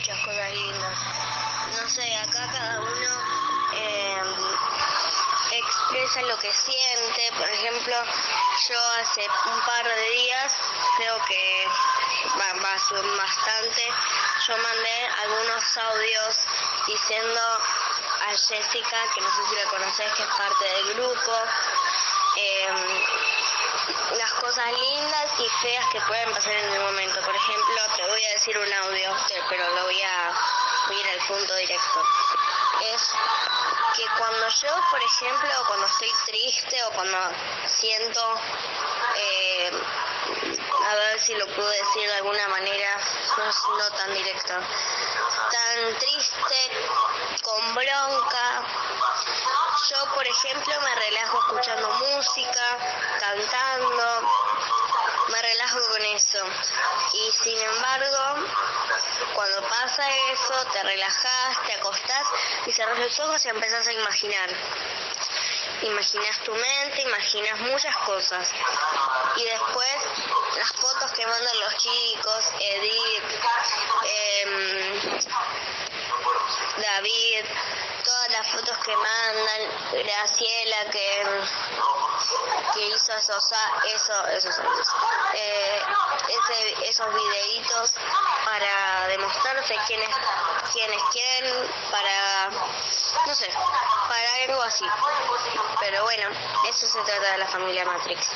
muchas cosas lindas. No sé, acá cada uno eh, expresa lo que siente. Por ejemplo, yo hace un par de días, creo que va, bastante, yo mandé algunos audios diciendo a Jessica, que no sé si la conoces, que es parte del grupo, eh, las cosas lindas y feas que pueden pasar en el momento. Por ejemplo, decir un audio, pero lo voy a, ir al punto directo. Es que cuando yo, por ejemplo, cuando estoy triste o cuando siento, eh, a ver si lo puedo decir de alguna manera, no, no tan directo, tan triste, con bronca, yo, por ejemplo, me relajo escuchando música, cantando, Y sin embargo, cuando pasa eso, te relajas, te acostás y cerras los ojos y empezás a imaginar. Imaginas tu mente, imaginas muchas cosas. Y después las fotos que mandan los chicos, Edith, eh, todas las fotos que mandan, Graciela que, que hizo esos, eso, esos, eh, esos videitos para demostrarse quién es, quién es quién, para, no sé, para algo así. Pero bueno, eso se trata de la familia Matrix.